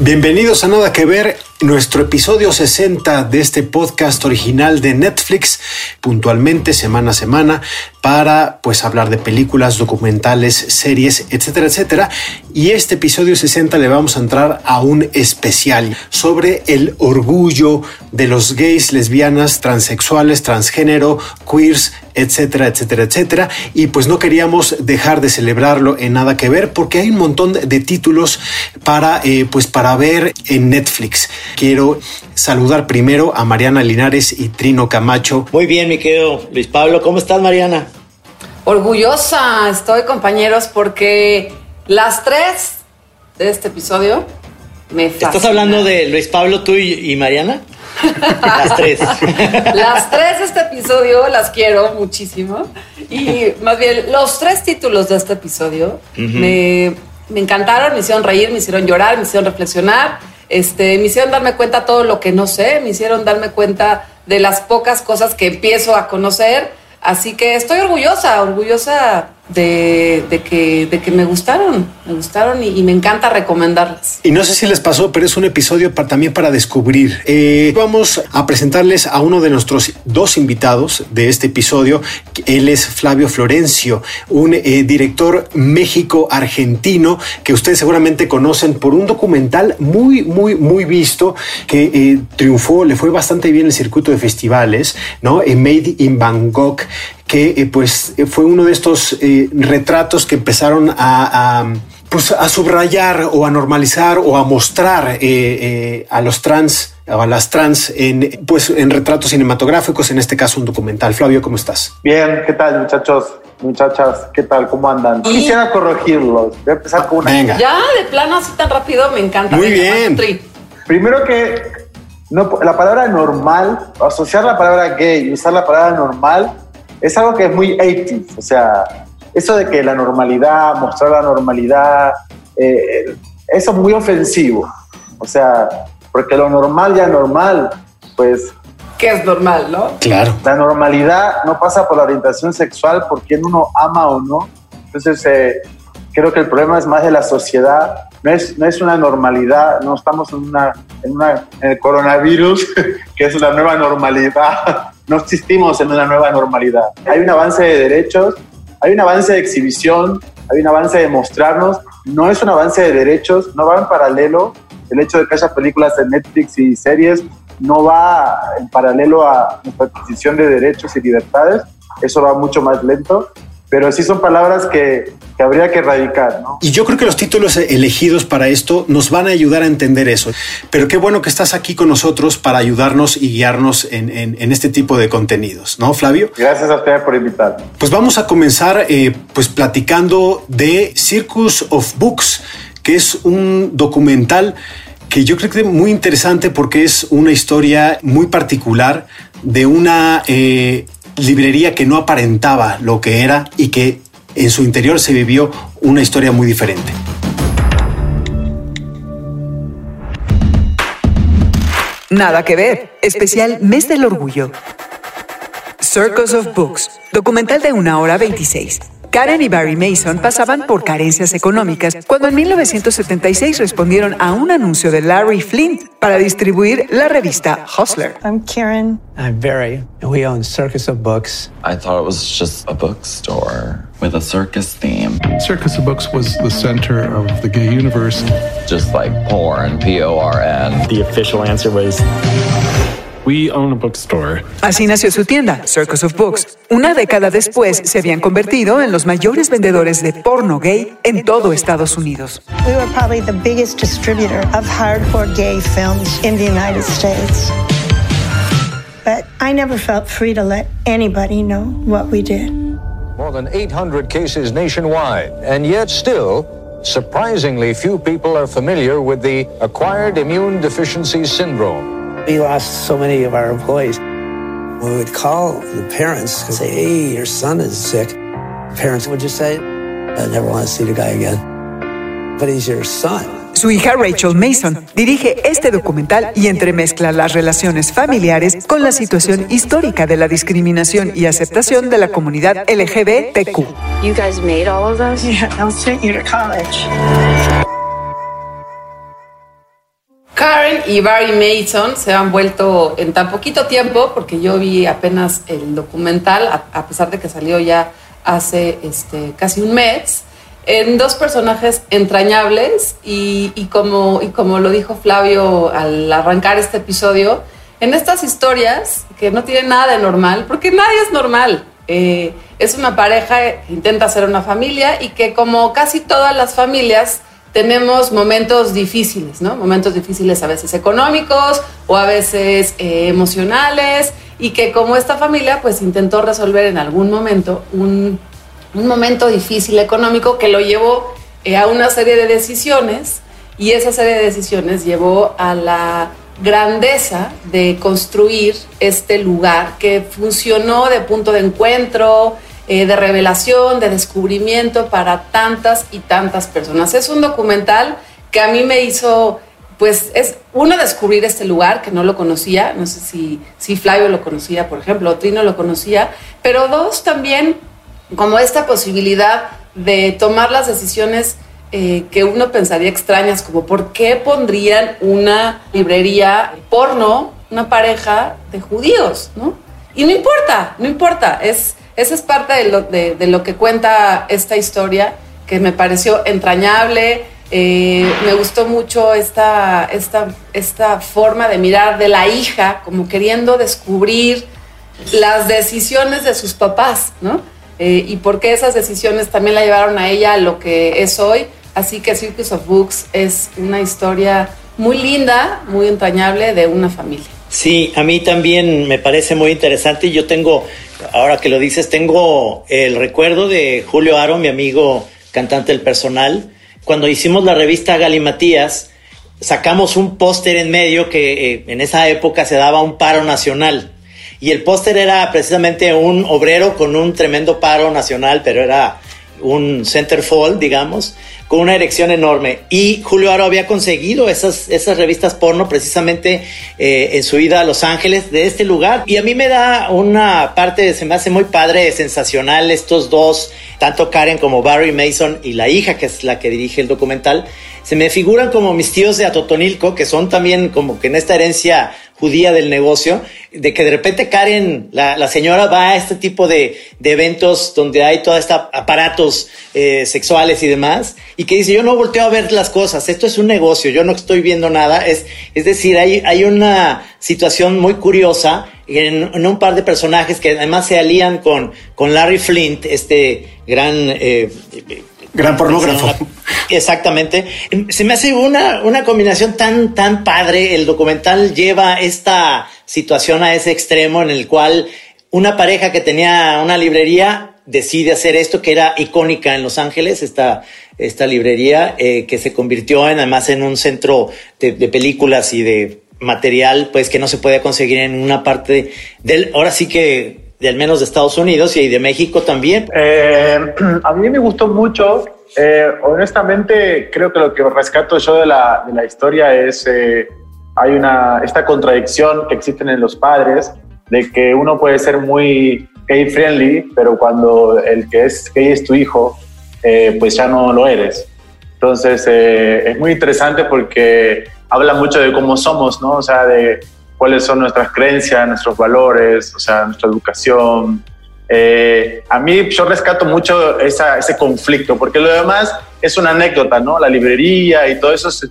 Bienvenidos a Nada que Ver, nuestro episodio 60 de este podcast original de Netflix, puntualmente semana a semana, para pues hablar de películas, documentales, series, etcétera, etcétera. Y este episodio 60 le vamos a entrar a un especial sobre el orgullo de los gays, lesbianas, transexuales, transgénero, queers, etcétera, etcétera, etcétera. Y pues no queríamos dejar de celebrarlo en nada que ver porque hay un montón de títulos para, eh, pues para ver en Netflix. Quiero saludar primero a Mariana Linares y Trino Camacho. Muy bien, mi querido Luis Pablo. ¿Cómo estás, Mariana? Orgullosa estoy, compañeros, porque las tres de este episodio me ¿Estás fascinan. hablando de Luis Pablo, tú y, y Mariana? Las tres. Las tres de este episodio las quiero muchísimo. Y más bien, los tres títulos de este episodio me, me encantaron, me hicieron reír, me hicieron llorar, me hicieron reflexionar, este, me hicieron darme cuenta todo lo que no sé, me hicieron darme cuenta de las pocas cosas que empiezo a conocer. Así que estoy orgullosa, orgullosa de, que, de que me gustaron, me gustaron y, me encanta recomendarlas. Y no sé si les pasó, pero es un episodio también para descubrir. Eh, vamos a presentarles a uno de nuestros dos invitados de este episodio. Él es Flavio Florencio, un eh, director México-argentino que ustedes seguramente conocen por un documental muy, muy, muy visto que eh, triunfó, le fue bastante bien el circuito de festivales, ¿no? Made in Bangkok, que eh, pues eh, fue uno de estos eh, retratos que empezaron a, a, pues, a subrayar o a normalizar o a mostrar eh, eh, a los trans o a las trans en pues en retratos cinematográficos, en este caso un documental. Flavio, ¿cómo estás? Bien, ¿qué tal muchachos? Muchachas, ¿qué tal? ¿Cómo andan? Quisiera corregirlos. Voy a empezar con una. Venga. Ya, de plano así tan rápido, me encanta. Muy Venga, bien. Tri. Primero que no, la palabra normal, asociar la palabra gay y usar la palabra normal es algo que es muy 80 O sea, eso de que la normalidad, mostrar la normalidad, eh, eso es muy ofensivo. O sea, porque lo normal ya normal, pues Que es normal, ¿no? Claro. La normalidad no pasa por la orientación sexual, por quién uno ama o no. Entonces, eh, creo que el problema es más de la sociedad. No es, no es una normalidad, no estamos en, una, en, una, en el coronavirus, que es una nueva normalidad. No existimos en una nueva normalidad. Hay un avance de derechos, hay un avance de exhibición, hay un avance de mostrarnos. No es un avance de derechos, no va en paralelo. El hecho de que haya películas en Netflix y series no va en paralelo a nuestra adquisición de derechos y libertades, eso va mucho más lento, pero sí son palabras que, que habría que erradicar, ¿no? Y yo creo que los títulos elegidos para esto nos van a ayudar a entender eso. Pero qué bueno que estás aquí con nosotros para ayudarnos y guiarnos en, en- en este tipo de contenidos, ¿no, Flavio? Gracias a ustedes por invitarme. Pues vamos a comenzar eh, pues platicando de Circus of Books, que es un documental que yo creo que es muy interesante porque es una historia muy particular de una eh, librería que no aparentaba lo que era y que en su interior se vivió una historia muy diferente. Nada que ver. Especial Mes del Orgullo. Circus of Books. Documental de una hora 26. Karen y Barry Mason pasaban por carencias económicas cuando en 1976 respondieron a un anuncio de Larry Flint para distribuir la revista Hustler. I'm Karen. I'm Barry, and we own Circus of Books. I thought it was just a bookstore with a circus theme, Circus of Books was the center of the gay universe. just like porn, P O R N. The official answer was We own a bookstore. Así nació su tienda, Circus of Books. Una década después se habían convertido en los mayores vendedores de porno gay en todo Estados Unidos. We were probably the biggest distributor of hardcore gay films in the United States. But I never felt free to let anybody know what we did. More than 800 cases nationwide, and yet still, surprisingly few people are familiar with the acquired immune deficiency syndrome. We lost so many of our employees. We would call the parents and say, hey, your son is sick. Parents would just say, I never want to see the guy again. But he's your son. Su hija Rachel Mason dirige este documental y entremezcla las relaciones familiares con la situación histórica de la discriminación y aceptación de la comunidad LGBTQ. You guys made all of those? Yeah, they'll send you to college. Karen y Barry Mason se han vuelto en tan poquito tiempo, porque yo vi apenas el documental, a, pesar de que salió ya hace este, casi un mes, en dos personajes entrañables y, y como, y como lo dijo Flavio al arrancar este episodio, en estas historias que no tienen nada de normal, porque nadie es normal. Eh, es una pareja que intenta ser una familia y que como casi todas las familias tenemos momentos difíciles, ¿no? Momentos difíciles a veces económicos o a veces eh, emocionales y que como esta familia pues intentó resolver en algún momento un, un momento difícil económico que lo llevó eh, a una serie de decisiones y esa serie de decisiones llevó a la grandeza de construir este lugar que funcionó de punto de encuentro, eh, de revelación, de descubrimiento para tantas y tantas personas. Es un documental que a mí me hizo, pues, es uno descubrir este lugar que no lo conocía, no sé si, si Flavio lo conocía, por ejemplo, o Trino lo conocía, pero dos, también como esta posibilidad de tomar las decisiones eh, que uno pensaría extrañas, como por qué pondrían una librería porno, una pareja de judíos, ¿no? Y no importa, no importa, es, esa es parte de lo, de, lo que cuenta esta historia que me pareció entrañable, eh, me gustó mucho esta, esta, esta forma de mirar de la hija, como queriendo descubrir las decisiones de sus papás, ¿no? Eh, y por qué esas decisiones también la llevaron a ella a lo que es hoy. Así que Circus of Books es una historia muy linda, muy entrañable de una familia. Sí, a mí también me parece muy interesante. Yo tengo, ahora que lo dices, tengo el recuerdo de Julio Aro, mi amigo cantante del personal. Cuando hicimos la revista Galimatías, sacamos un póster en medio que eh, en esa época se daba un paro nacional. Y el póster era precisamente un obrero con un tremendo paro nacional, pero era un centerfold, digamos, con una erección enorme. Y Julio Aro había conseguido esas, esas revistas porno precisamente eh, en su ida a Los Ángeles de este lugar. Y a mí me da una parte, se me hace muy padre, sensacional, estos dos, tanto Karen como Barry Mason y la hija, que es la que dirige el documental, se me figuran como mis tíos de Atotonilco, que son también como que en esta herencia judía del negocio, de que de repente Karen, la, la señora, va a este tipo de, de eventos donde hay todos estos aparatos eh, sexuales y demás, y que dice, yo no volteo a ver las cosas, esto es un negocio, yo no estoy viendo nada, es, es decir, hay, hay una situación muy curiosa en, en un par de personajes que además se alían con, con Larry Flint, este gran... Eh, Gran pornógrafo. Exactamente. Se me hace una, una combinación tan, tan padre. El documental lleva esta situación a ese extremo en el cual una pareja que tenía una librería decide hacer esto que era icónica en Los Ángeles, esta, esta librería eh, que se convirtió en, además en un centro de, de películas y de material pues que no se puede conseguir en una parte del, ahora sí que de al menos de Estados Unidos y de México también. Eh, a mí me gustó mucho. Eh, honestamente, creo que lo que rescato yo de la, de la historia es eh, hay una esta contradicción que existen en los padres de que uno puede ser muy gay friendly, pero cuando el que es gay es tu hijo, eh, pues ya no lo eres. Entonces eh, es muy interesante porque habla mucho de cómo somos, ¿no? O sea, de cuáles son nuestras creencias, nuestros valores, o sea, nuestra educación. Eh, a mí yo rescato mucho esa, ese conflicto, porque lo demás es una anécdota, ¿no? La librería y todo eso es,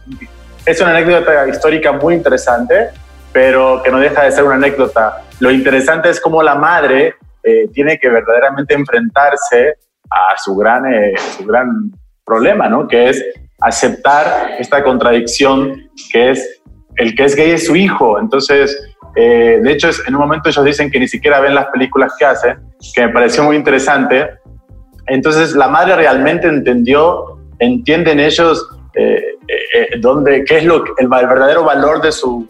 es una anécdota histórica muy interesante, pero que no deja de ser una anécdota. Lo interesante es cómo la madre eh, tiene que verdaderamente enfrentarse a su gran, eh, su gran problema, ¿no? Que es aceptar esta contradicción que es el que es gay es su hijo. Entonces, eh, de hecho, en un momento ellos dicen que ni siquiera ven las películas que hacen, que me pareció muy interesante. Entonces, la madre realmente entendió entienden ellos eh, eh, dónde, qué es lo, el, el verdadero valor de su,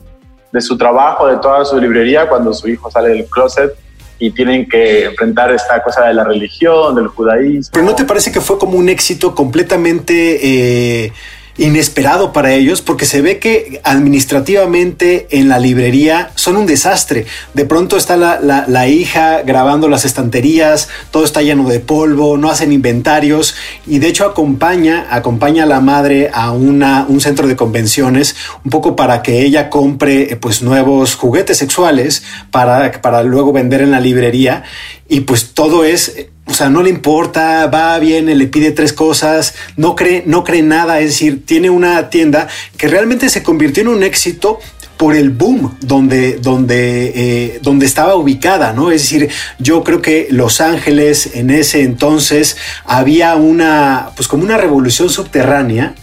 de su trabajo, de toda su librería cuando su hijo sale del closet y tienen que enfrentar esta cosa de la religión, del judaísmo. Pero ¿no te parece que fue como un éxito completamente... Eh, inesperado para ellos porque se ve que administrativamente en la librería son un desastre. De pronto está la, la, hija grabando las estanterías, todo está lleno de polvo, no hacen inventarios y de hecho acompaña, acompaña a la madre a una, un centro de convenciones un poco para que ella compre pues nuevos juguetes sexuales para, para luego vender en la librería y pues todo es o sea, no le importa, va, viene, le pide tres cosas, no cree, no cree nada, es decir, tiene una tienda que realmente se convirtió en un éxito por el boom donde, donde, eh, donde estaba ubicada, ¿no? Es decir, yo creo que Los Ángeles en ese entonces había una, pues como una revolución subterránea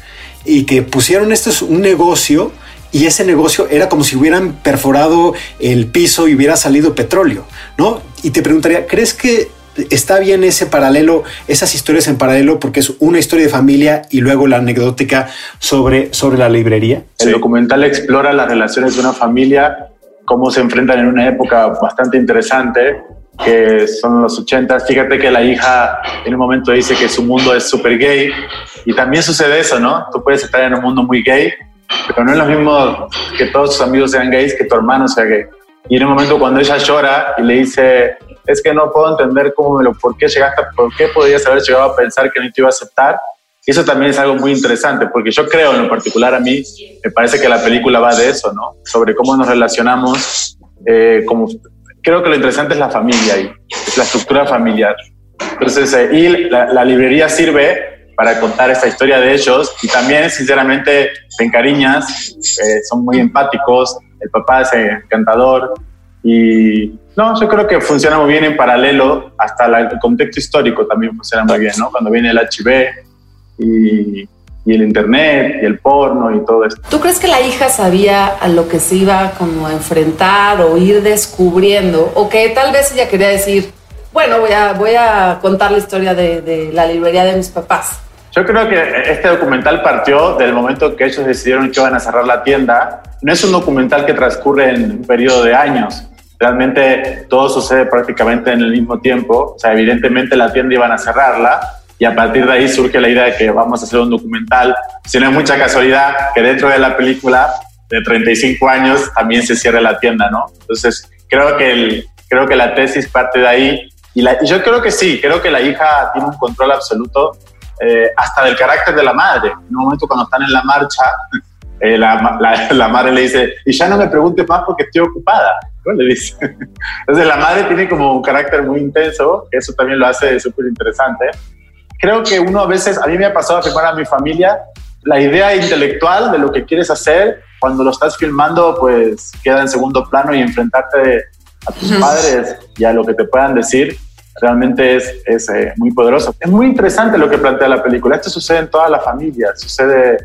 y que pusieron esto es un negocio y ese negocio era como si hubieran perforado el piso y hubiera salido petróleo, ¿no? Y te preguntaría, ¿crees que está bien ese paralelo, esas historias en paralelo, porque es una historia de familia y luego la anecdótica sobre, sobre la librería. El documental explora las relaciones de una familia, cómo se enfrentan en una época bastante interesante, que son los 80. Fíjate que la hija en un momento dice que su mundo es súper gay y también sucede eso, ¿no? Tú puedes estar en un mundo muy gay, pero no es lo mismo que todos tus amigos sean gays que tu hermano sea gay. Y en un momento cuando ella llora y le dice, es que no puedo entender cómo me lo, por qué llegaste, por qué podías haber llegado a pensar que no te iba a aceptar. Y eso también es algo muy interesante, porque yo creo en lo particular a mí, me parece que la película va de eso, ¿no? Sobre cómo nos relacionamos, eh, como, creo que lo interesante es la familia y es la estructura familiar. Entonces, eh, y la, la, librería sirve para contar esta historia de ellos y también, sinceramente, te encariñas, eh, son muy empáticos, el papá es encantador y no, yo creo que funciona muy bien en paralelo, hasta la, el contexto histórico también funciona muy bien, ¿no? Cuando viene el HIV y, y, el Internet y el porno y todo esto. ¿Tú crees que la hija sabía a lo que se iba como a enfrentar o ir descubriendo? O que tal vez ella quería decir, bueno, voy a, voy a contar la historia de, de la librería de mis papás. Yo creo que este documental partió del momento que ellos decidieron que iban a cerrar la tienda. No es un documental que transcurre en un periodo de años realmente todo sucede prácticamente en el mismo tiempo. O sea, evidentemente la tienda iban a cerrarla y a partir de ahí surge la idea de que vamos a hacer un documental. Si no es mucha casualidad que dentro de la película de 35 años también se cierre la tienda, ¿no? Entonces, creo que, el, creo que la tesis parte de ahí. Y, la, y yo creo que sí, creo que la hija tiene un control absoluto eh, hasta del carácter de la madre. En un momento cuando están en la marcha, eh, la, la, la, madre le dice, y ya no me preguntes más porque estoy ocupada. Le dice. Entonces la madre tiene como un carácter muy intenso, eso también lo hace súper interesante. Creo que uno a veces, a mí me ha pasado a filmar a mi familia, la idea intelectual de lo que quieres hacer, cuando lo estás filmando, pues queda en segundo plano y enfrentarte a tus padres y a lo que te puedan decir, realmente es, es eh, muy poderoso. Es muy interesante lo que plantea la película. Esto sucede en toda la familia, sucede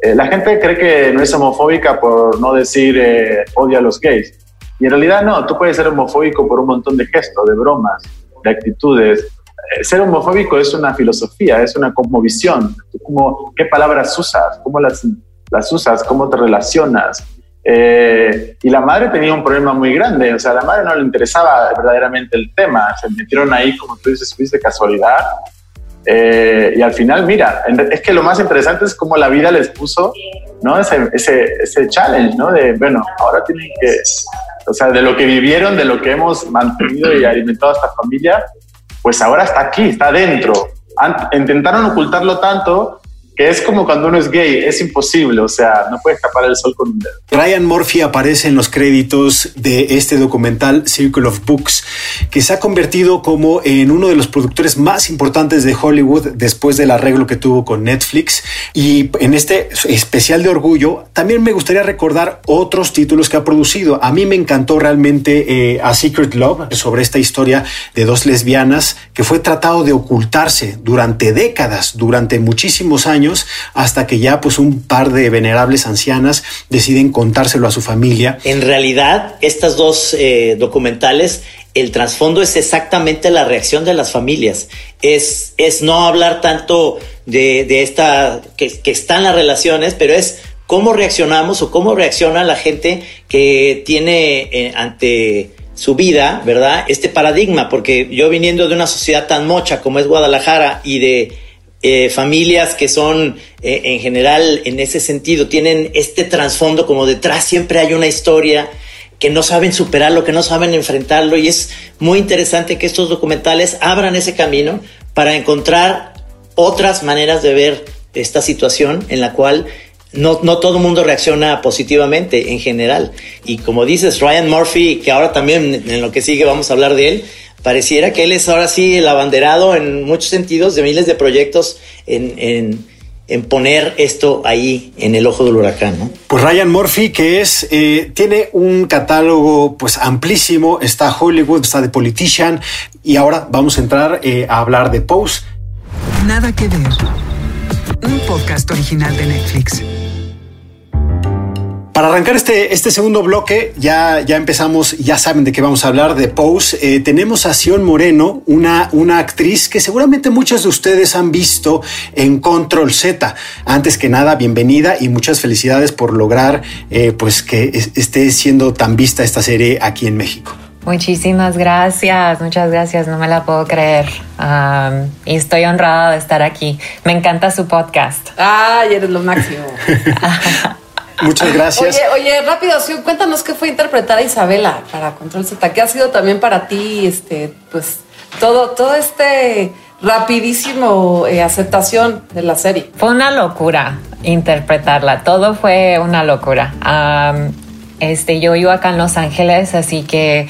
eh, la gente cree que no es homofóbica por no decir eh, odia a los gays. Y en realidad no, tú puedes ser homofóbico por un montón de gestos, de bromas, de actitudes. Eh, ser homofóbico es una filosofía, es una cosmovisión. Como, ¿Qué palabras usas? ¿Cómo las, las usas? ¿Cómo te relacionas? Eh, y la madre tenía un problema muy grande, o sea, a la madre no le interesaba verdaderamente el tema, se metieron ahí, como tú dices, de casualidad, eh, y al final, mira, es que lo más interesante es cómo la vida les puso, ¿no? Ese, ese, ese challenge, ¿no? De, bueno, ahora tienen que, o sea, de lo que vivieron, de lo que hemos mantenido y alimentado a esta familia, pues ahora está aquí, está dentro. Intentaron ocultarlo tanto que es como cuando uno es gay, es imposible, o sea, no puede escapar el sol con un dedo. Ryan Murphy aparece en los créditos de este documental Circle of Books, que se ha convertido como en uno de los productores más importantes de Hollywood después del arreglo que tuvo con Netflix. Y en este especial de orgullo, también me gustaría recordar otros títulos que ha producido. A mí me encantó realmente eh, A Secret Love, sobre esta historia de dos lesbianas que fue tratado de ocultarse durante décadas, durante muchísimos años hasta que ya pues un par de venerables ancianas deciden contárselo a su familia. En realidad, estas dos eh, documentales, el trasfondo es exactamente la reacción de las familias. Es, es no hablar tanto de, de esta, que, que están las relaciones, pero es cómo reaccionamos o cómo reacciona la gente que tiene eh, ante su vida, ¿verdad? Este paradigma, porque yo viniendo de una sociedad tan mocha como es Guadalajara y de eh, familias que son eh, en general en ese sentido, tienen este trasfondo como detrás siempre hay una historia que no saben superarlo, que no saben enfrentarlo y es muy interesante que estos documentales abran ese camino para encontrar otras maneras de ver esta situación en la cual no, no todo el mundo reacciona positivamente en general. Y como dices, Ryan Murphy, que ahora también en lo que sigue vamos a hablar de él, pareciera que él es ahora sí el abanderado en muchos sentidos de miles de proyectos en, en, en poner esto ahí en el ojo del huracán, ¿no? Pues Ryan Murphy, que es, eh, tiene un catálogo pues amplísimo, está Hollywood, está The Politician, y ahora vamos a entrar eh, a hablar de Pose. Nada que ver. Un podcast original de Netflix. Para arrancar este, este segundo bloque, ya, ya empezamos, ya saben de qué vamos a hablar, de Pose. Eh, tenemos a Sion Moreno, una, una actriz que seguramente muchos de ustedes han visto en Control Z. Antes que nada, bienvenida y muchas felicidades por lograr eh, pues que es- esté siendo tan vista esta serie aquí en México. Muchísimas gracias, muchas gracias, no me la puedo creer. Um, y estoy honrada de estar aquí. Me encanta su podcast. Ay, eres lo máximo. Muchas gracias. Oye, oye, rápido, sí, cuéntanos qué fue interpretar a Isabela para Control Z. ¿Qué ha sido también para ti, este, pues, todo, todo este rapidísimo eh, aceptación de la serie? Fue una locura interpretarla, todo fue una locura. Um, este, yo vivo acá en Los Ángeles, así que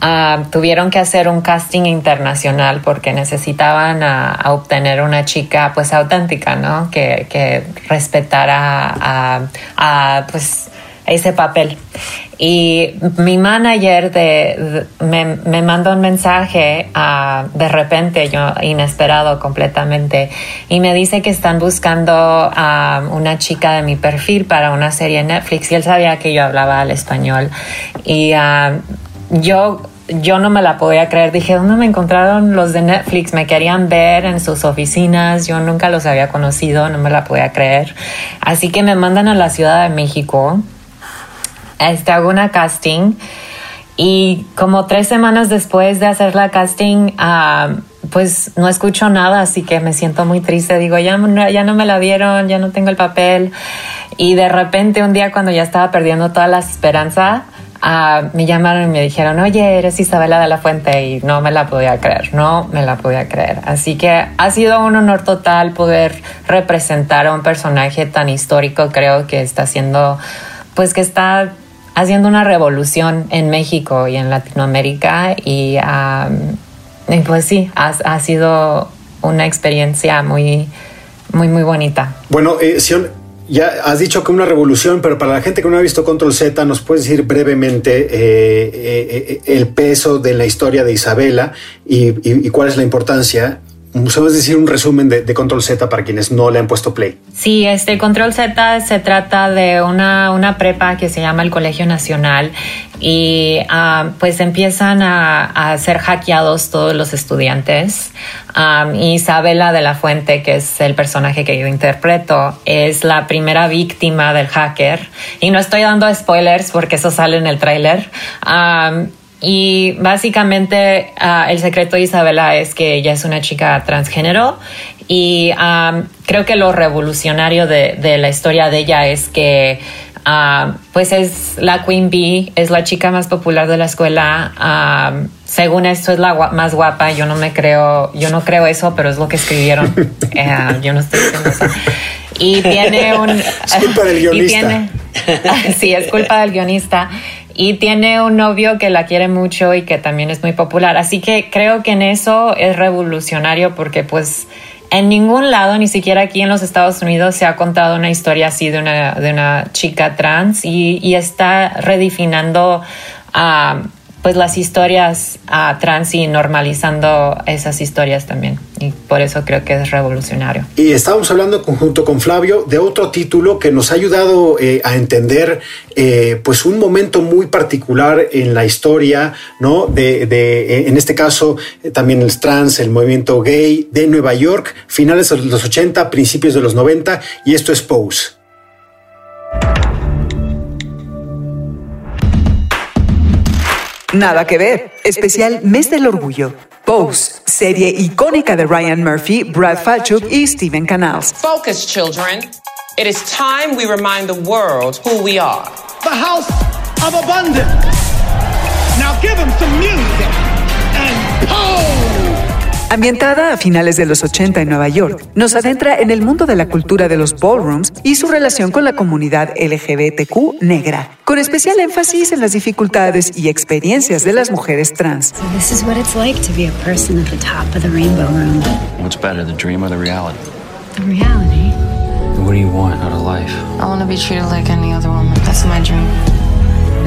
ah, tuvieron que hacer un casting internacional porque necesitaban a, a obtener una chica pues auténtica, ¿no? Que, que respetara a, a, pues ese papel. Y mi manager me, me mandó un mensaje ah, de repente, yo inesperado completamente, y me dice que están buscando a una chica de mi perfil para una serie en Netflix. Y él sabía que yo hablaba el español. Y ah, yo yo no me la podía creer. Dije, ¿dónde me encontraron los de Netflix? Me querían ver en sus oficinas. Yo nunca los había conocido, no me la podía creer. Así que me mandan a la Ciudad de México. Este, hago una casting. Y como tres semanas después de hacer la casting, ah, pues no escucho nada, así que me siento muy triste. Digo, ya, ya no me la dieron, ya no tengo el papel. Y de repente un día cuando ya estaba perdiendo toda la esperanza, me llamaron y me dijeron, oye, eres Isabela de la Fuente y no me la podía creer, no me la podía creer. Así que ha sido un honor total poder representar a un personaje tan histórico, creo que está haciendo, pues que está haciendo una revolución en México y en Latinoamérica y, pues sí, ha, ha sido una experiencia muy, muy, muy bonita. Bueno, eh, ya has dicho que una revolución, pero para la gente que no ha visto Control Z, ¿nos puedes decir brevemente eh, eh, eh, el peso de la historia de Isabela y, y- y cuál es la importancia? ¿Sabes decir un resumen de, de Control Z para quienes no le han puesto play? Sí, este Control Z se trata de una, una prepa que se llama el Colegio Nacional y ah, pues empiezan a, a ser hackeados todos los estudiantes. Um, Isabela de la Fuente, que es el personaje que yo interpreto, es la primera víctima del hacker. Y no estoy dando spoilers porque eso sale en el tráiler. Um, y básicamente ah, el secreto de Isabela es que ella es una chica transgénero y am, creo que lo revolucionario de, de la historia de ella es que am, pues es la Queen Bee, es la chica más popular de la escuela. am, según esto es la más guapa, yo no me creo, yo no creo eso, pero es lo que escribieron. Eh, yo no estoy diciendo eso. Y tiene un... Es culpa del guionista. tiene- sí, es culpa del guionista. Y tiene un novio que la quiere mucho y que también es muy popular. Así que creo que en eso es revolucionario porque pues en ningún lado, ni siquiera aquí en los Estados Unidos, se ha contado una historia así de una, de una chica trans y, está redefiniendo ah, pues las historias uh, trans y normalizando esas historias también. Y por eso creo que es revolucionario. Y estábamos hablando conjunto con Flavio de otro título que nos ha ayudado eh, a entender eh, pues un momento muy particular en la historia, ¿no? De, de eh, en este caso también el trans, el movimiento gay de Nueva York, finales de los 80, principios de los 90, y esto es Pose. Nada que ver. Especial Mes del Orgullo. Pose, serie icónica de Ryan Murphy, Brad Falchuk y Steven Canals. Focus, children. It is time we remind the world who we are. The house of abundance. Now give them some music and pose. Ambientada a finales de los 80 en Nueva York, nos adentra en el mundo de la cultura de los ballrooms y su relación con la comunidad LGBTQ negra, con especial énfasis en las dificultades y experiencias de las mujeres trans. So this is what it's like to be a person at the top of the rainbow room. What's better, the dream or the reality? The reality. What do you want out of life? I want to be treated like any other woman. That's my dream.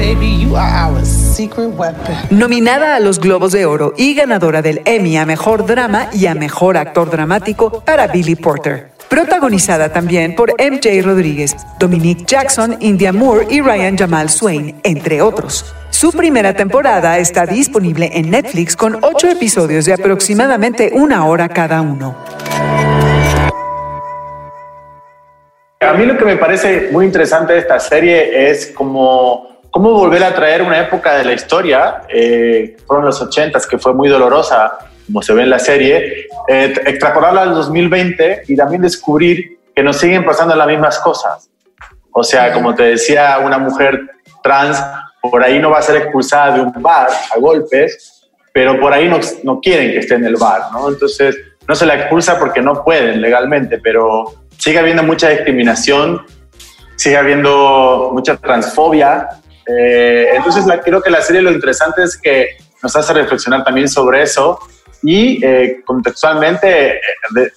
Baby, you are our secret weapon. Nominada a los Globos de Oro y ganadora del Emmy a Mejor Drama y a Mejor Actor Dramático para Billy Porter. Protagonizada también por MJ Rodríguez, Dominique Jackson, India Moore y Ryan Jamal Swain, entre otros. Su primera temporada está disponible en Netflix con ocho episodios de aproximadamente una hora cada uno. A mí lo que me parece muy interesante de esta serie es como cómo volver a traer una época de la historia, eh, fueron los 80s, que fue muy dolorosa, como se ve en la serie, eh, extrapolarla al 2020 y también descubrir que nos siguen pasando las mismas cosas. O sea, como te decía, una mujer trans por ahí no va a ser expulsada de un bar a golpes, pero por ahí no, no quieren que esté en el bar, ¿no? Entonces, no se la expulsa porque no pueden legalmente, pero sigue habiendo mucha discriminación, sigue habiendo mucha transfobia. Eh, entonces, la, creo que la serie lo interesante es que nos hace reflexionar también sobre eso y eh, contextualmente eh, de,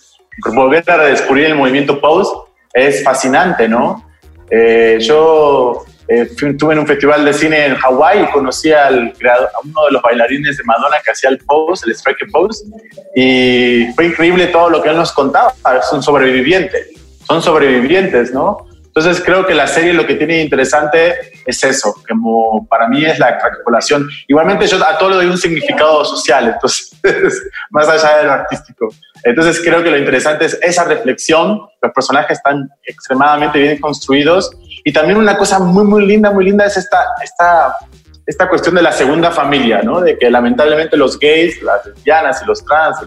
volver a descubrir el movimiento Pose es fascinante, ¿no? Eh, yo eh, estuve en un festival de cine en Hawái y conocí al creador, a uno de los bailarines de Madonna que hacía el pose, el striker pose, y fue increíble todo lo que él nos contaba. Es un sobreviviente, son sobrevivientes, ¿no? Entonces creo que la serie lo que tiene interesante es eso, como para mí es la extrapolación. Igualmente yo a todo le doy un significado social, entonces más allá de lo artístico. Entonces creo que lo interesante es esa reflexión, los personajes están extremadamente bien construidos y también una cosa muy, muy linda, muy linda es esta, esta, esta cuestión de la segunda familia, ¿no? De que lamentablemente los gays, las lesbianas y los trans,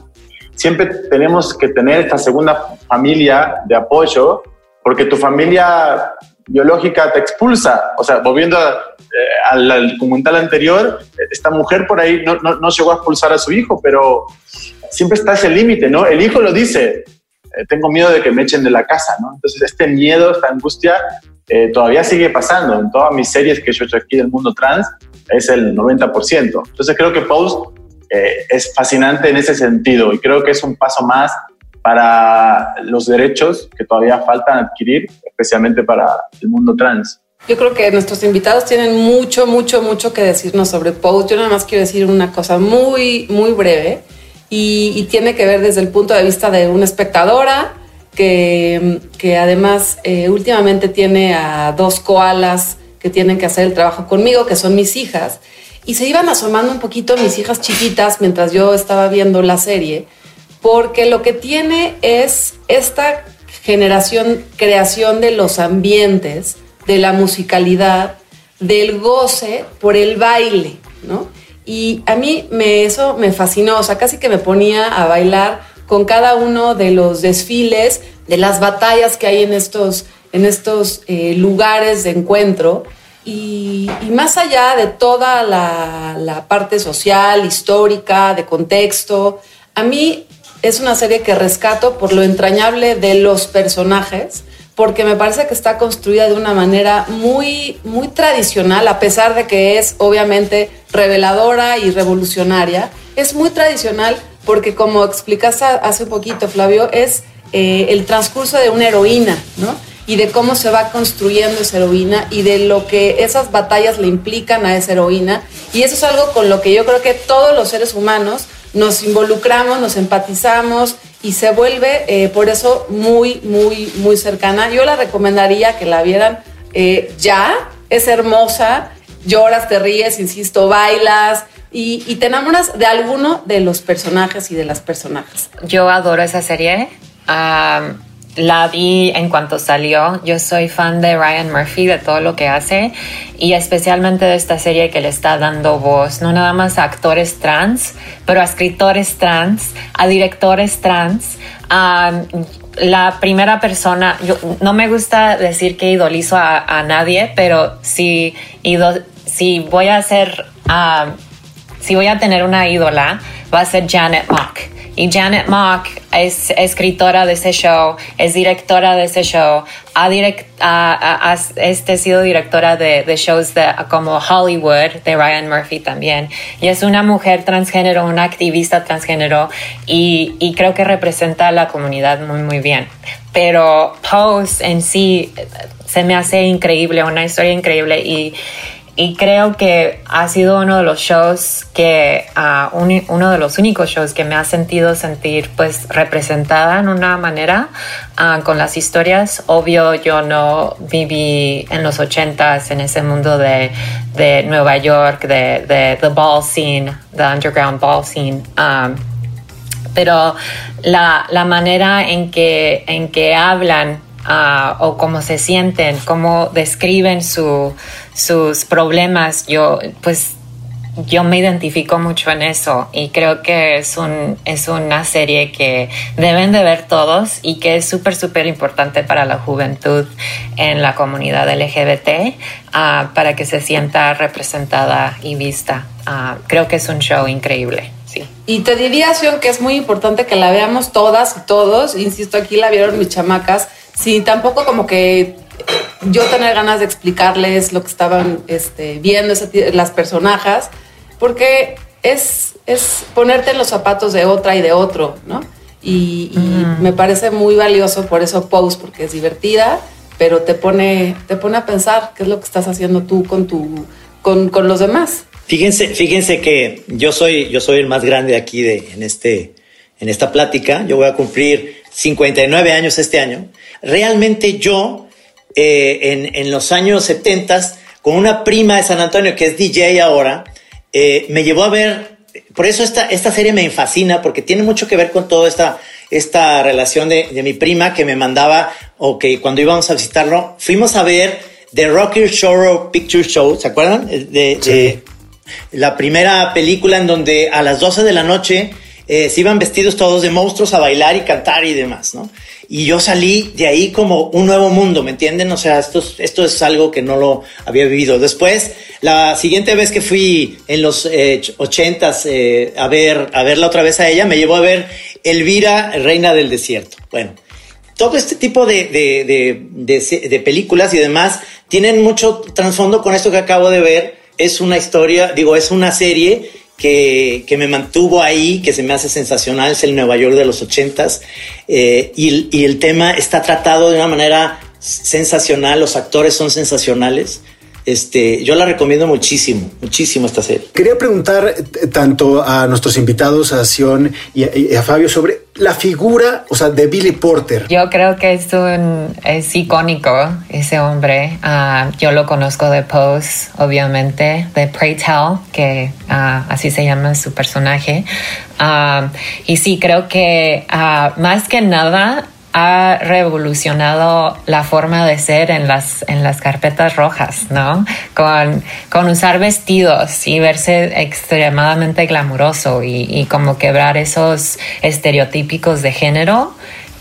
siempre tenemos que tener esta segunda familia de apoyo porque tu familia biológica te expulsa. O sea, volviendo eh, al, al, documental anterior, esta mujer por ahí no, no, no, llegó a expulsar a su hijo, pero siempre está ese límite, ¿no? El hijo lo dice, eh, tengo miedo de que me echen de la casa, ¿no? Entonces, este miedo, esta angustia, eh, todavía sigue pasando. En todas mis series que yo he hecho aquí del mundo trans, es el 90%. Entonces, creo que Pose es fascinante en ese sentido y creo que es un paso más para los derechos que todavía faltan adquirir, especialmente para el mundo trans. Yo creo que nuestros invitados tienen mucho, mucho, mucho que decirnos sobre Pose. Yo nada más quiero decir una cosa muy, muy breve y, y tiene que ver desde el punto de vista de una espectadora que, que además eh, últimamente tiene a dos koalas que tienen que hacer el trabajo conmigo, que son mis hijas. Y se iban asomando un poquito mis hijas chiquitas mientras yo estaba viendo la serie porque lo que tiene es esta generación, creación de los ambientes, de la musicalidad, del goce por el baile, ¿no? Y a mí me, eso me fascinó, o sea, casi que me ponía a bailar con cada uno de los desfiles, de las batallas que hay en estos, en estos eh, lugares de encuentro. Y, y, más allá de toda la, la parte social, histórica, de contexto, a mí es una serie que rescato por lo entrañable de los personajes, porque me parece que está construida de una manera muy, muy tradicional, a pesar de que es obviamente reveladora y revolucionaria. Es muy tradicional porque, como explicaste hace un poquito, Flavio, es eh, el transcurso de una heroína, ¿no? y de cómo se va construyendo esa heroína y de lo que esas batallas le implican a esa heroína. Y eso es algo con lo que yo creo que todos los seres humanos nos involucramos, nos empatizamos y se vuelve eh, por eso muy, muy, muy cercana. Yo la recomendaría que la vieran eh, ya, es hermosa, lloras, te ríes, insisto, bailas. Y, te enamoras de alguno de los personajes y de las personajes. Yo adoro esa serie. La vi en cuanto salió. Yo soy fan de Ryan Murphy, de todo lo que hace y especialmente de esta serie que le está dando voz, no nada más a actores trans, pero a escritores trans, a directores trans. la primera persona, yo, no me gusta decir que idolizo a, nadie, pero si, si voy a hacer, si voy a tener una ídola, va a ser Janet Mock y Janet Mock es escritora de ese show, es directora de ese show, ha, direct, ha, este, sido directora de, shows de, como Hollywood, de Ryan Murphy también. Y es una mujer transgénero, una activista transgénero, y, creo que representa a la comunidad muy, muy bien. Pero Pose en sí se me hace increíble, una historia increíble y y creo que ha sido uno de los shows que, uh, uno de los únicos shows que me ha sentido sentir pues representada en una manera uh, con las historias. Obvio, yo no viví en los ochentas en ese mundo de, de Nueva York, de, de the ball scene, the underground ball scene. Um, pero la, la, manera en que, en que hablan uh, o cómo se sienten, cómo describen su, sus problemas, yo pues yo me identifico mucho en eso y creo que es, un, es una serie que deben de ver todos y que es súper, súper importante para la juventud en la comunidad LGBT uh, para que se sienta representada y vista. Uh, creo que es un show increíble. Sí. Y te diría, Sion, que es muy importante que la veamos todas y todos. Insisto, aquí la vieron mis chamacas. Sí, tampoco como que yo tener ganas de explicarles lo que estaban este, viendo las personajes, porque es, es ponerte en los zapatos de otra y de otro, ¿no? Y, me parece muy valioso por eso Pose, porque es divertida, pero te pone, te pone a pensar qué es lo que estás haciendo tú con, tu, con, con los demás. Fíjense, fíjense que yo soy, yo soy el más grande aquí de, en, este, en esta plática. Yo voy a cumplir 59 años este año. Realmente yo eh, en, los años 70 con una prima de San Antonio que es DJ ahora, eh, me llevó a ver, por eso esta, esta serie me fascina, porque tiene mucho que ver con toda esta, esta relación de, mi prima que me mandaba, o que cuando íbamos a visitarlo, fuimos a ver The Rocky Shore Picture Show, ¿se acuerdan? Eh, de, la primera película en donde a las 12 de la noche se iban vestidos todos de monstruos a bailar y cantar y demás, ¿no? y yo salí de ahí como un nuevo mundo, ¿me entienden? O sea, esto, esto es algo que no lo había vivido. Después, la siguiente vez que fui en los eh, ochentas eh, a, ver, a verla otra vez a ella, me llevó a ver Elvira, Reina del Desierto. Bueno, todo este tipo de, de, de películas y demás tienen mucho trasfondo con esto que acabo de ver. Es una historia, digo, es una serie que, que, me mantuvo ahí, que se me hace sensacional, es el Nueva York de los ochentas, eh, y, y, el tema está tratado de una manera sensacional, los actores son sensacionales, este, yo la recomiendo muchísimo, muchísimo esta serie. Quería preguntar eh, tanto a nuestros invitados, a Sion y a, Fabio, sobre la figura, o sea, de Billy Porter. Yo creo que es un es icónico ese hombre. Ah, yo lo conozco de Pose, obviamente, de Pray Tell, que ah, así se llama su personaje. Ah, y sí, creo que más que nada ha revolucionado la forma de ser en las, en las carpetas rojas, ¿no? Con, con usar vestidos y verse extremadamente glamuroso y, como quebrar esos estereotípicos de género.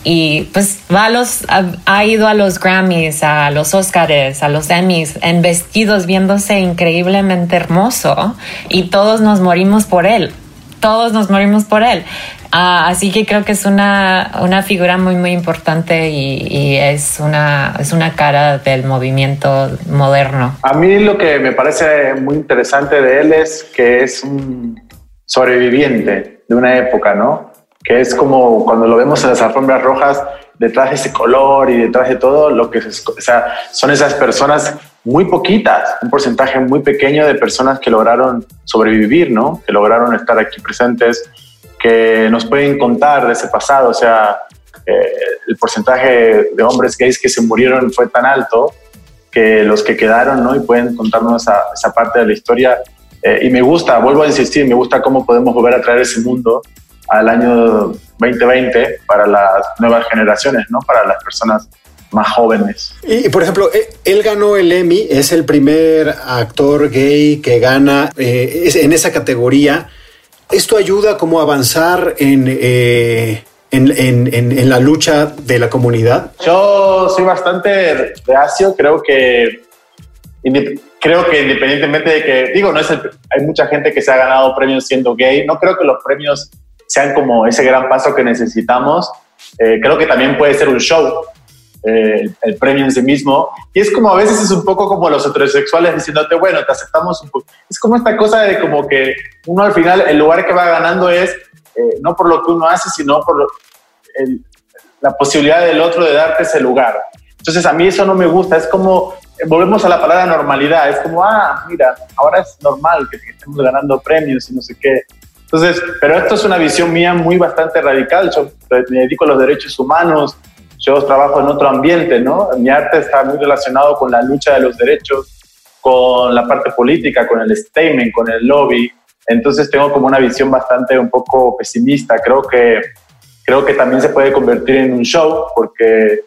Y pues va a los, ha, ido a los Grammys, a los Oscars, a los Emmys en vestidos viéndose increíblemente hermoso y todos nos morimos por él. Todos nos morimos por él. Ah, así que creo que es una, una figura muy, muy importante y, es, una, es una cara del movimiento moderno. A mí lo que me parece muy interesante de él es que es un sobreviviente de una época, ¿no? Que es como cuando lo vemos en las alfombras rojas, detrás de ese color y detrás de todo lo que es, o sea, son esas personas muy poquitas, un porcentaje muy pequeño de personas que lograron sobrevivir, ¿no? Que lograron estar aquí presentes, que nos pueden contar de ese pasado, o sea, eh, el porcentaje de hombres gays que se murieron fue tan alto que los que quedaron, ¿no? Y pueden contarnos esa, esa parte de la historia. Eh, y me gusta, vuelvo a insistir, me gusta cómo podemos volver a traer ese mundo al año 2020 para las nuevas generaciones, ¿no? Para las personas más jóvenes. Y, por ejemplo, e, él ganó el Emmy, es el primer actor gay que gana eh, en esa categoría. ¿Esto ayuda a avanzar en, eh, en, en, en, la lucha de la comunidad? Yo soy bastante reacio, creo que creo que independientemente de que, digo, no es hay mucha gente que se ha ganado premios siendo gay, no creo que los premios sean como ese gran paso que necesitamos. Eh, creo que también puede ser un show, eh, el premio en sí mismo. Y es como a veces es un poco como los heterosexuales diciéndote, bueno, te aceptamos un poco. Es como esta cosa de como que uno al final, el lugar que va ganando es eh, no por lo que uno hace, sino por la posibilidad del otro de darte ese lugar. Entonces a mí eso no me gusta, es como, volvemos a la palabra normalidad, es como, ah, mira, ahora es normal que estemos ganando premios y no sé qué. Entonces, pero esto es una visión mía muy bastante radical. Yo me dedico a los derechos humanos, yo trabajo en otro ambiente, ¿no? Mi arte está muy relacionado con la lucha de los derechos, con la parte política, con el statement, con el lobby. Entonces tengo como una visión bastante un poco pesimista. Creo que, creo que también se puede convertir en un show porque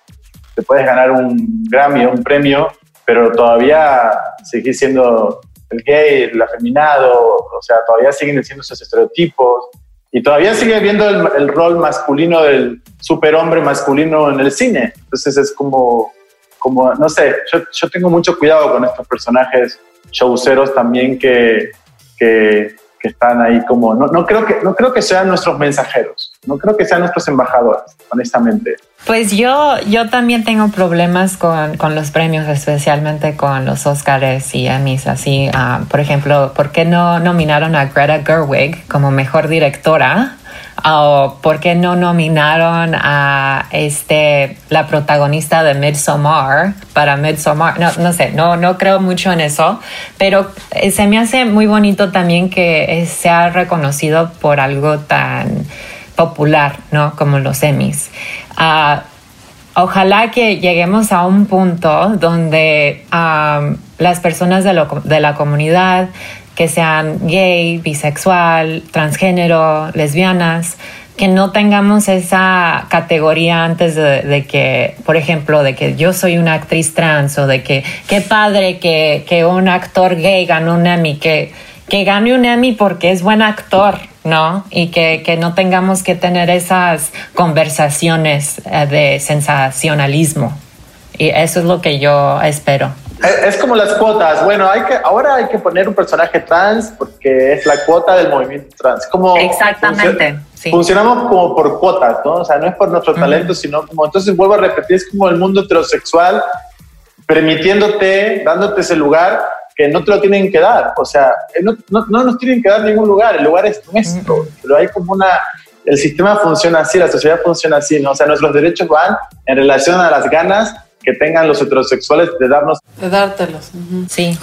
te puedes ganar un Grammy un premio, pero todavía seguir siendo el gay, el afeminado, o sea, todavía siguen siendo esos estereotipos y todavía sigue viendo el, rol masculino del superhombre masculino en el cine. Entonces es como, como no sé, yo, yo tengo mucho cuidado con estos personajes showceros también que, que, que están ahí como, no, no, creo que, no creo que sean nuestros mensajeros, no creo que sean nuestros embajadores, honestamente. Pues yo, yo también tengo problemas con, con los premios, especialmente con los Oscars y Emmys, así, uh, por ejemplo, ¿por qué no nominaron a Greta Gerwig como mejor directora? O por qué no nominaron a este la protagonista de Midsommar para Midsommar no no sé no no creo mucho en eso pero eh, se me hace muy bonito también que sea reconocido por algo tan popular no como los Emmys. Uh, ojalá que lleguemos a un punto donde um, las personas de, lo, de la comunidad que sean gay, bisexual, transgénero, lesbianas, que no tengamos esa categoría antes de, que, por ejemplo, de que yo soy una actriz trans o de que qué padre que, que un actor gay ganó un Emmy, que, que gane un Emmy porque es buen actor, ¿no? Y que, que no tengamos que tener esas conversaciones eh, de sensacionalismo. Y eso es lo que yo espero. Es, como las cuotas. Bueno, hay que, ahora hay que poner un personaje trans porque es la cuota del movimiento trans. Como Exactamente. Funcionamos como por cuotas, ¿no? O sea, no es por nuestro talento, sino como. Entonces, vuelvo a repetir, es como el mundo heterosexual permitiéndote, dándote ese lugar que no te lo tienen que dar. O sea, eh, no, no, no nos tienen que dar ningún lugar, el lugar es nuestro. Pero hay como una. El sistema funciona así, la sociedad funciona así, ¿no? O sea, nuestros derechos van en relación a las ganas que tengan los heterosexuales de darnos. De dártelos. sí,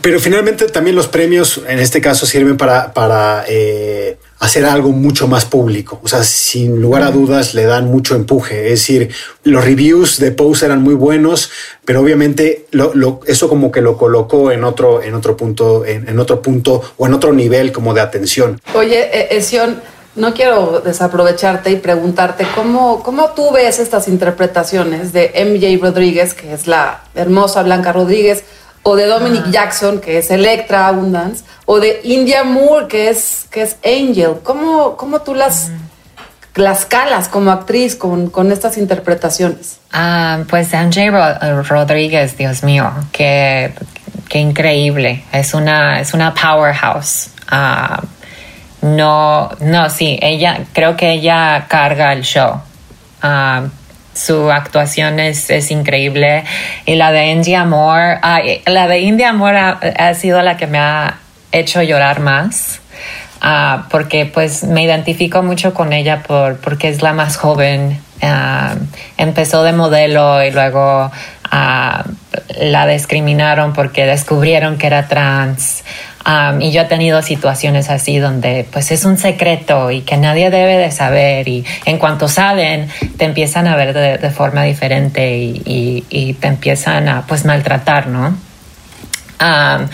Pero finalmente también los premios en este caso sirven para, para eh, hacer algo mucho más público. O sea, sin lugar a dudas le dan mucho empuje. Es decir, los reviews de Pose eran muy buenos, pero obviamente lo, eso como que lo colocó en otro, en otro punto, en, otro punto o en otro nivel como de atención. Oye, Esion no quiero desaprovecharte y preguntarte cómo, cómo tú ves estas interpretaciones de MJ Rodríguez, que es la hermosa Blanca Rodríguez, o de Dominic Jackson, que es Electra Abundance, o de India Moore, que es, que es Angel. ¿Cómo, cómo tú las, las calas como actriz con, con estas interpretaciones? Ah, pues MJ Rodríguez, Dios mío, qué, qué increíble. Es una, es una powerhouse. Ah, no, no, sí, ella, creo que ella carga el show. Ah, su actuación es, es, increíble. Y la de India Moore, ah, la de India Moore ha, sido la que me ha hecho llorar más. Uh, porque pues me identifico mucho con ella por, porque es la más joven ah, empezó de modelo y luego ah, la discriminaron porque descubrieron que era trans. Um, y yo he tenido situaciones así donde pues es un secreto y que nadie debe de saber y en cuanto saben te empiezan a ver de, forma diferente y, te empiezan a pues maltratar, ¿no? Um,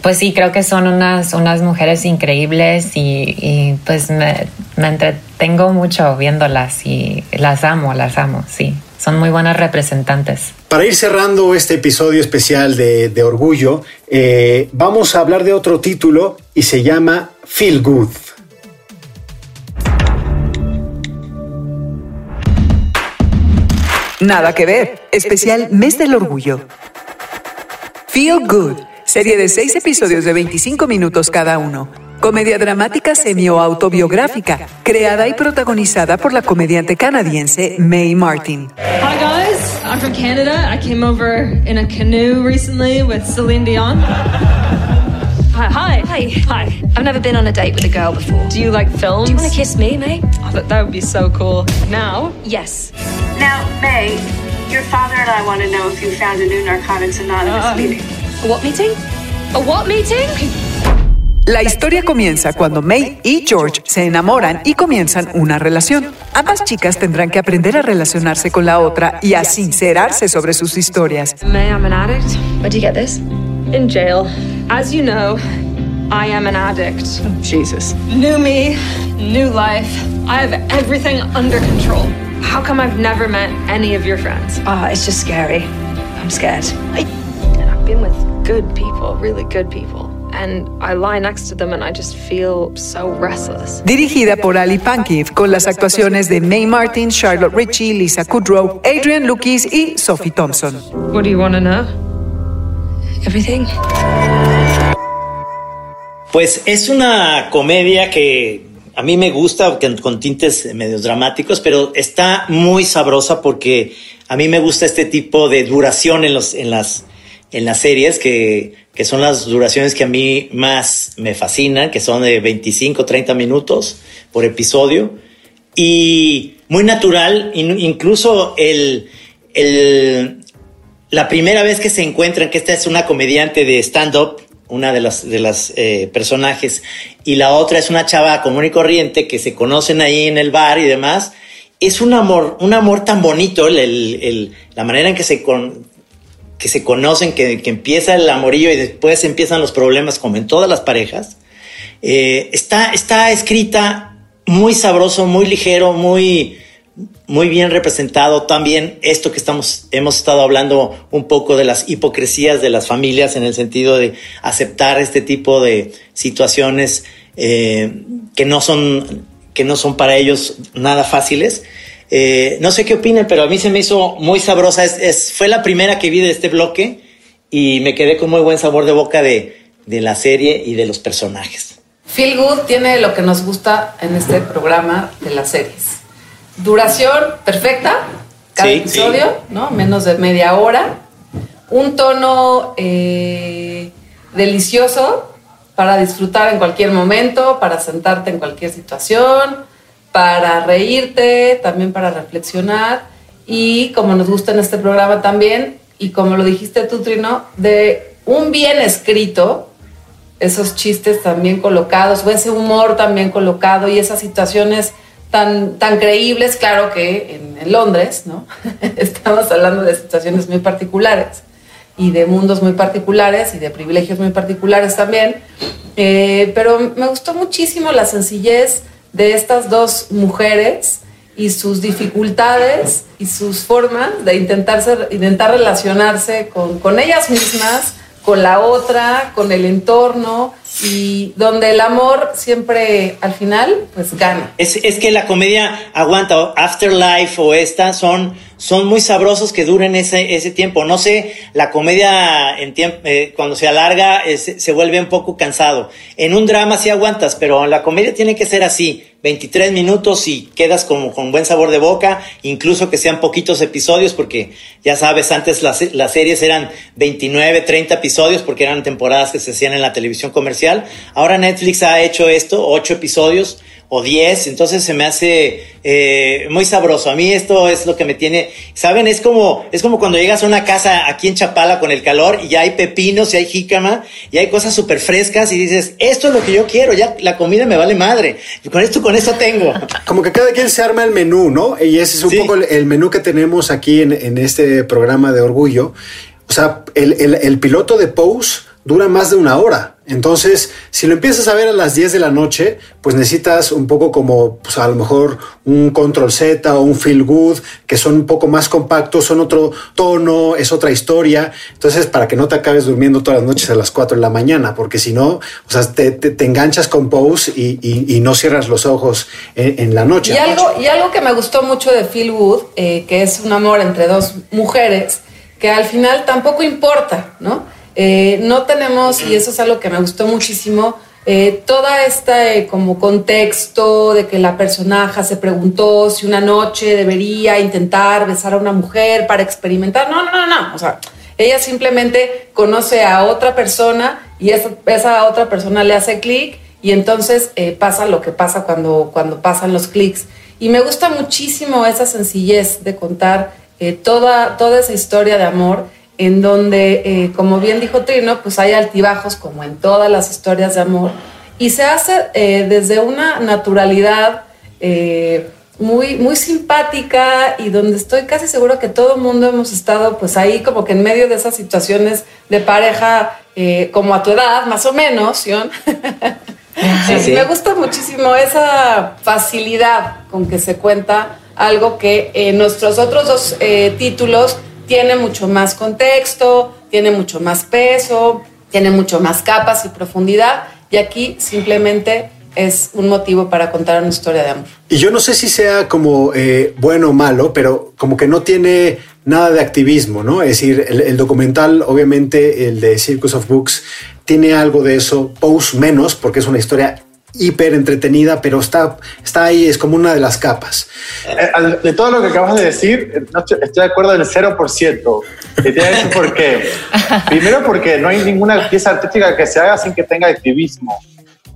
pues sí, creo que son unas, unas mujeres increíbles y, pues me entretengo mucho viéndolas y las amo, las amo, sí son muy buenas representantes. Para ir cerrando este episodio especial de, de Orgullo, eh, vamos a hablar de otro título y se llama Feel Good. Nada que ver, especial Mes del Orgullo. Feel Good, serie de seis episodios de 25 minutos cada uno comedia dramática semi-autobiográfica, creada y protagonizada por la comediante canadiense Mae Martin. Hi guys, I'm from Canada. I came over in a canoe recently with Celine Dion. Hi, hi, hi, hi. I've never been on a date with a girl before. Do you like films? Do you want to kiss me, May? Oh, that, that would be so cool. Now? Yes. Now, May, your father and I want to know if you found a new Narcotics Anonymous uh, meeting. A what meeting? A what meeting? La historia comienza cuando May y George se enamoran y comienzan una relación. Ambas chicas tendrán que aprender a relacionarse con la otra y a sincerarse sobre sus historias. May, I'm an addict. Where'd you get this? In jail. As you know, I am an addict. Oh, Jesus. New me, new life. I have everything under control. How come I've never met any of your friends? Ah, uh, it's just scary. I'm scared. I, I've been with good people, really good people. And I lie next to them and I just feel so restless. Dirigida por Ali Pankiv con las actuaciones de Mae Martin, Charlotte Ritchie, Lisa Kudrow, Adrian Lukis y Sophie Thompson. What do you want to know? Everything. Pues es una comedia que a mí me gusta con tintes medios dramáticos, pero está muy sabrosa porque a mí me gusta este tipo de duración en, los, en, las, en las series que que son las duraciones que a mí más me fascinan, que son de 25, 30 minutos por episodio. Y muy natural, incluso el, el, la primera vez que se encuentran, que esta es una comediante de stand-up, una de las, de las eh, personajes, y la otra es una chava común y corriente que se conocen ahí en el bar y demás, es un amor, un amor tan bonito, el, el, la manera en que se, con, que se conocen, que, empieza el amorillo y después empiezan los problemas, como en todas las parejas. Eh, está, está escrita muy sabroso, muy ligero, muy, muy bien representado. También esto que estamos, hemos estado hablando un poco de las hipocresías de las familias en el sentido de aceptar este tipo de situaciones eh, que, no son, que no son para ellos nada fáciles. Eh, no sé qué opinen, pero a mí se me hizo muy sabrosa. Es, fue la primera que vi de este bloque y me quedé con muy buen sabor de boca de, de la serie y de los personajes. Feel Good tiene lo que nos gusta en este programa de las series. Duración perfecta, cada episodio, ¿no? Menos de media hora. Un tono eh, delicioso para disfrutar en cualquier momento, para sentarte en cualquier situación para reírte, también para reflexionar y como nos gusta en este programa también, y como lo dijiste tú, Trino, de un bien escrito, esos chistes también colocados, o ese humor también colocado y esas situaciones tan, tan creíbles, claro que en, Londres, ¿no? Estamos hablando de situaciones muy particulares y de mundos muy particulares y de privilegios muy particulares también, eh, pero me gustó muchísimo la sencillez, de estas dos mujeres y sus dificultades y sus formas de intentar, ser, intentar relacionarse con, con ellas mismas, con la otra, con el entorno y donde el amor siempre al final pues gana. Es, es que la comedia aguanta, Afterlife o esta son son muy sabrosos que duren ese, ese tiempo. No sé, la comedia en eh, cuando se alarga se vuelve un poco cansado. En un drama sí aguantas, pero la comedia tiene que ser así. 23 minutos y quedas como con buen sabor de boca, incluso que sean poquitos episodios, porque ya sabes, antes las, las series eran 29, 30 episodios, porque eran temporadas que se hacían en la televisión comercial. Ahora Netflix ha hecho esto, 8 episodios, o 10, entonces se me hace eh, muy sabroso. A mí esto es lo que me tiene, ¿saben? Es como, es como cuando llegas a una casa aquí en Chapala con el calor y ya hay pepinos y hay jícama y hay cosas súper frescas y dices, esto es lo que yo quiero, ya la comida me vale madre. Y con esto, con eso tengo. Como que cada quien se arma el menú, ¿no? Y ese es un poco el, el, menú que tenemos aquí en, en, este programa de Orgullo. O sea, el, el, el piloto de Pose dura más de una hora. Entonces, si lo empiezas a ver a las 10 de la noche, pues necesitas un poco como, pues a lo mejor un control Z o un feel good, que son un poco más compactos, son otro tono, es otra historia. Entonces, para que no te acabes durmiendo todas las noches a las 4 de la mañana, porque si no, o sea, te, enganchas con Pose y, y, y, no cierras los ojos en, en la noche. Y algo, y algo que me gustó mucho de Feel Good, eh, que es un amor entre dos mujeres, que al final tampoco importa, ¿no? Eh, no tenemos, y eso es algo que me gustó muchísimo, eh, toda esta eh, como contexto de que la personaje se preguntó si una noche debería intentar besar a una mujer para experimentar. No, no, no, no. O sea, ella simplemente conoce a otra persona y esa, esa otra persona le hace clic y entonces pasa lo que pasa cuando, cuando pasan los clics. Y me gusta muchísimo esa sencillez de contar toda, toda esa historia de amor en donde, eh, como bien dijo Trino, pues hay altibajos como en todas las historias de amor, y se hace eh, desde una naturalidad eh, muy, muy simpática y donde estoy casi seguro que todo el mundo hemos estado pues ahí como que en medio de esas situaciones de pareja eh, como a tu edad, más o menos, ¿sí? Sí, sí. Me gusta muchísimo esa facilidad con que se cuenta algo que en nuestros otros dos títulos tiene mucho más contexto, tiene mucho más peso, tiene mucho más capas y profundidad, y aquí simplemente es un motivo para contar una historia de amor. Y yo no sé si sea como eh, bueno o malo, pero como que no tiene nada de activismo, ¿no? Es decir, el, documental, obviamente, el de Circus of Books, tiene algo de eso, Pose menos, porque es una historia hiper entretenida, pero está, está ahí, es como una de las capas. Eh, de todo lo que acabas de decir, no estoy, estoy de acuerdo en el 0%. Y te voy a decir por qué. Primero porque no hay ninguna pieza artística que se haga sin que tenga activismo.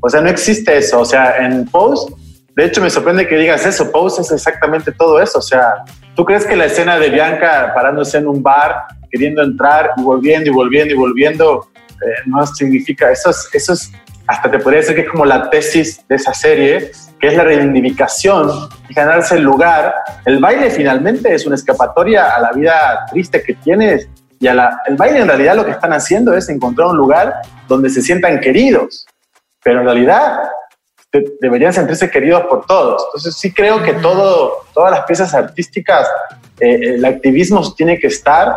O sea, no existe eso. O sea, en Pose, de hecho me sorprende que digas eso. Pose es exactamente todo eso. O sea, ¿tú crees que la escena de Bianca parándose en un bar, queriendo entrar y volviendo y volviendo y volviendo, eh, no significa, eso es, eso es hasta te podría decir que es como la tesis de esa serie, que es la reivindicación y ganarse el lugar. El baile finalmente es una escapatoria a la vida triste que tienes y el baile en realidad lo que están haciendo es encontrar un lugar donde se sientan queridos, pero en realidad de, deberían sentirse queridos por todos. Entonces sí creo que todo, todas las piezas artísticas, eh, el activismo tiene que estar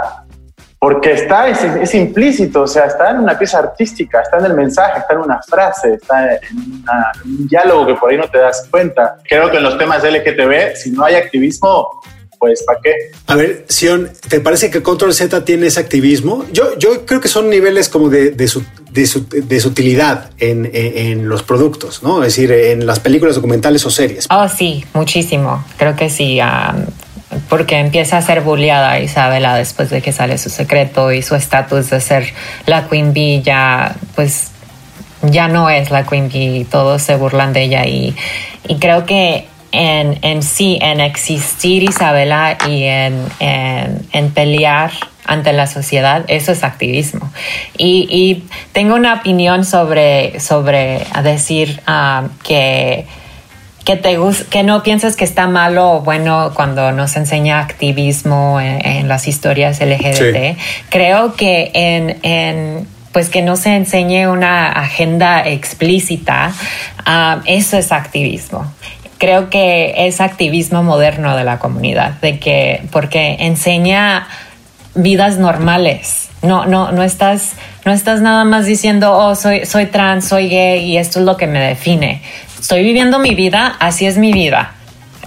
porque está, es, es, implícito, o sea, está en una pieza artística, está en el mensaje, está en una frase, está en, una, en, un diálogo que por ahí no te das cuenta. Creo que en los temas de LGTB, si no hay activismo, pues ¿para qué? A ver, Sion, ¿te parece que Control Z tiene ese activismo? Yo, yo creo que son niveles como de, de, su, de, su, de sutilidad en, en, en, los productos, ¿no? Es decir, en las películas documentales o series. Oh, sí, muchísimo. Creo que sí. Um porque empieza a ser bulleada Isabela después de que sale su secreto y su estatus de ser la Queen Bee ya pues ya no es la Queen Bee, todos se burlan de ella y, y creo que en, en, sí, en existir Isabela y en, en, en pelear ante la sociedad, eso es activismo. Y, y tengo una opinión sobre, sobre decir uh, que que, te que no piensas que está malo o bueno cuando nos enseña activismo en, en las historias LGBT. Sí. Creo que en, en, pues que no se enseñe una agenda explícita, um, eso es activismo. Creo que es activismo moderno de la comunidad, de que porque enseña vidas normales. No, no, no estás, no estás nada más diciendo, oh, soy, soy trans, soy gay y esto es lo que me define estoy viviendo mi vida, así es mi vida.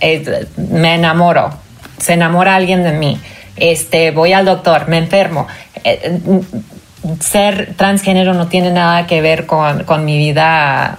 Eh, me enamoro, se enamora alguien de mí, este, voy al doctor, me enfermo. Eh, ser transgénero no tiene nada que ver con, con, mi vida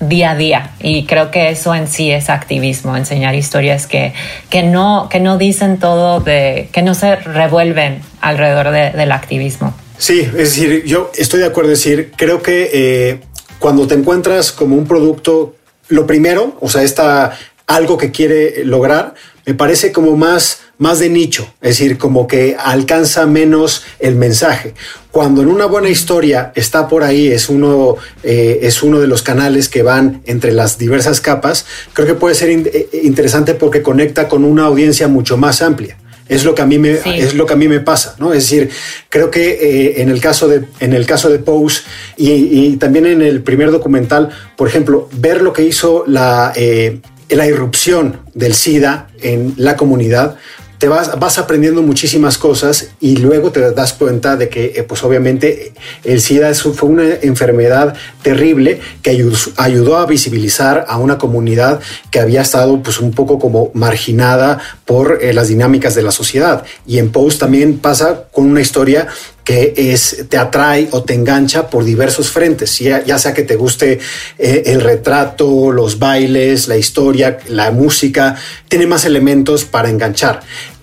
día a día y creo que eso en sí es activismo, enseñar historias que, que, no, que no dicen todo, de, que no se revuelven alrededor de, del activismo. Sí, es decir, yo estoy de acuerdo, es decir, creo que eh, cuando te encuentras como un producto lo primero, o sea, esta algo que quiere lograr, me parece como más, más de nicho, es decir, como que alcanza menos el mensaje. Cuando en una buena historia está por ahí, es uno, eh, es uno de los canales que van entre las diversas capas, creo que puede ser eh, interesante porque conecta con una audiencia mucho más amplia. Es lo que a mí me, es lo que a mí me pasa, ¿no? Es decir, creo que eh, en el caso de, en el caso de Pose y, y también en el primer documental, por ejemplo, ver lo que hizo la, eh, la irrupción del SIDA en la comunidad, te vas, vas aprendiendo muchísimas cosas y luego te das cuenta de que, eh, pues obviamente, el SIDA fue una enfermedad terrible que ayudó, ayudó a visibilizar a una comunidad que había estado pues un poco como marginada por eh, las dinámicas de la sociedad. Y en Post también pasa con una historia que es, te atrae o te engancha por diversos frentes, ya, ya sea que te guste eh, el retrato, los bailes, la historia, la música, tiene más elementos para enganchar.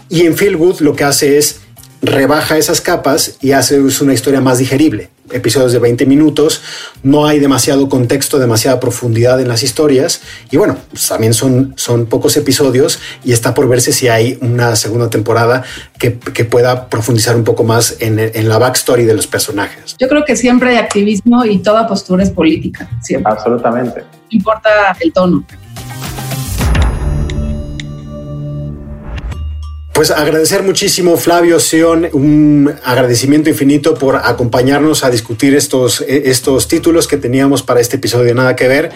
Y en Feel Good lo que hace es rebaja esas capas y hace una historia más digerible. Episodios de 20 minutos, no hay demasiado contexto, demasiada profundidad en las historias y bueno, pues también son, son pocos episodios y está por verse si hay una segunda temporada que, que pueda profundizar un poco más en, en la backstory de los personajes. Yo creo que siempre hay activismo y toda postura es política, siempre. Absolutamente. No importa el tono. Pues agradecer muchísimo, Flavio Sion, un agradecimiento infinito por acompañarnos a discutir estos, eh, estos títulos que teníamos para este episodio de Nada que Ver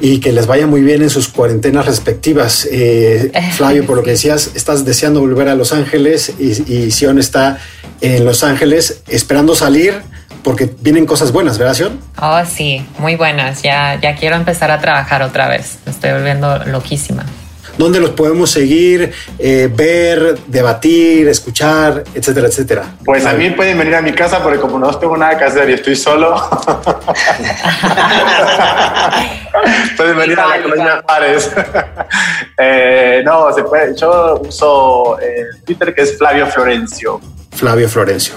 y que les vaya muy bien en sus cuarentenas respectivas. Eh, Flavio, por lo que decías, estás deseando volver a Los Ángeles y, y Sion está en Los Ángeles esperando salir porque vienen cosas buenas, ¿verdad, Sion? Oh, sí, muy buenas. Ya, ya quiero empezar a trabajar otra vez. Me estoy volviendo loquísima. ¿Dónde los podemos seguir, eh, ver, debatir, escuchar, etcétera, etcétera? Pues a mí pueden venir a mi casa porque como no tengo nada que hacer y estoy solo, pueden venir a la colonia Juárez. Eh, no, se puede. Yo uso eh, Twitter que es Flavio Florencio. Flavio Florencio.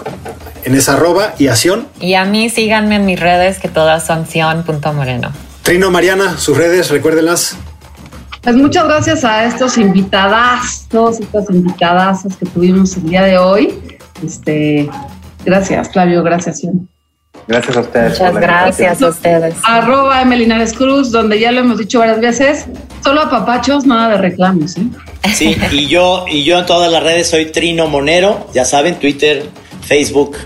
En esa arroba y acción. Y a mí síganme en mis redes que todas son sion.moreno. Trino, Mariana, sus redes, recuérdenlas. Pues muchas gracias a estos invitadas, todas estas invitadas que tuvimos el día de hoy. Este, gracias, Flavio, gracias, Sion. Gracias a ustedes. Muchas gracias a ustedes. Arroba Emelinares Cruz, donde ya lo hemos dicho varias veces, solo a papachos, nada de reclamos. ¿eh? Sí, y yo, y yo en todas las redes soy Trino Monero, ya saben, Twitter, Facebook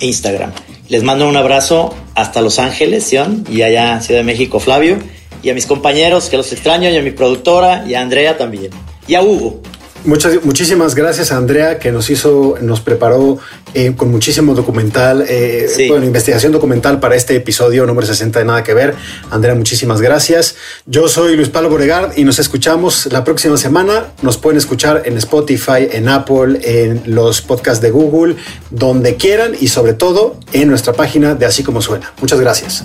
e Instagram. Les mando un abrazo hasta Los Ángeles, Sion, y allá en Ciudad de México, Flavio, y a mis compañeros que los extraño, y a mi productora, y a Andrea también, y a Hugo. Muchas, muchísimas gracias a Andrea que nos hizo, nos preparó eh, con muchísimo documental, eh, bueno, investigación documental para este episodio número 60 de Nada que Ver. Andrea, muchísimas gracias. Yo soy Luis Pablo Boregard y nos escuchamos la próxima semana. Nos pueden escuchar en Spotify, en Apple, en los podcasts de Google, donde quieran y sobre todo en nuestra página de Así Como Suena. Muchas gracias.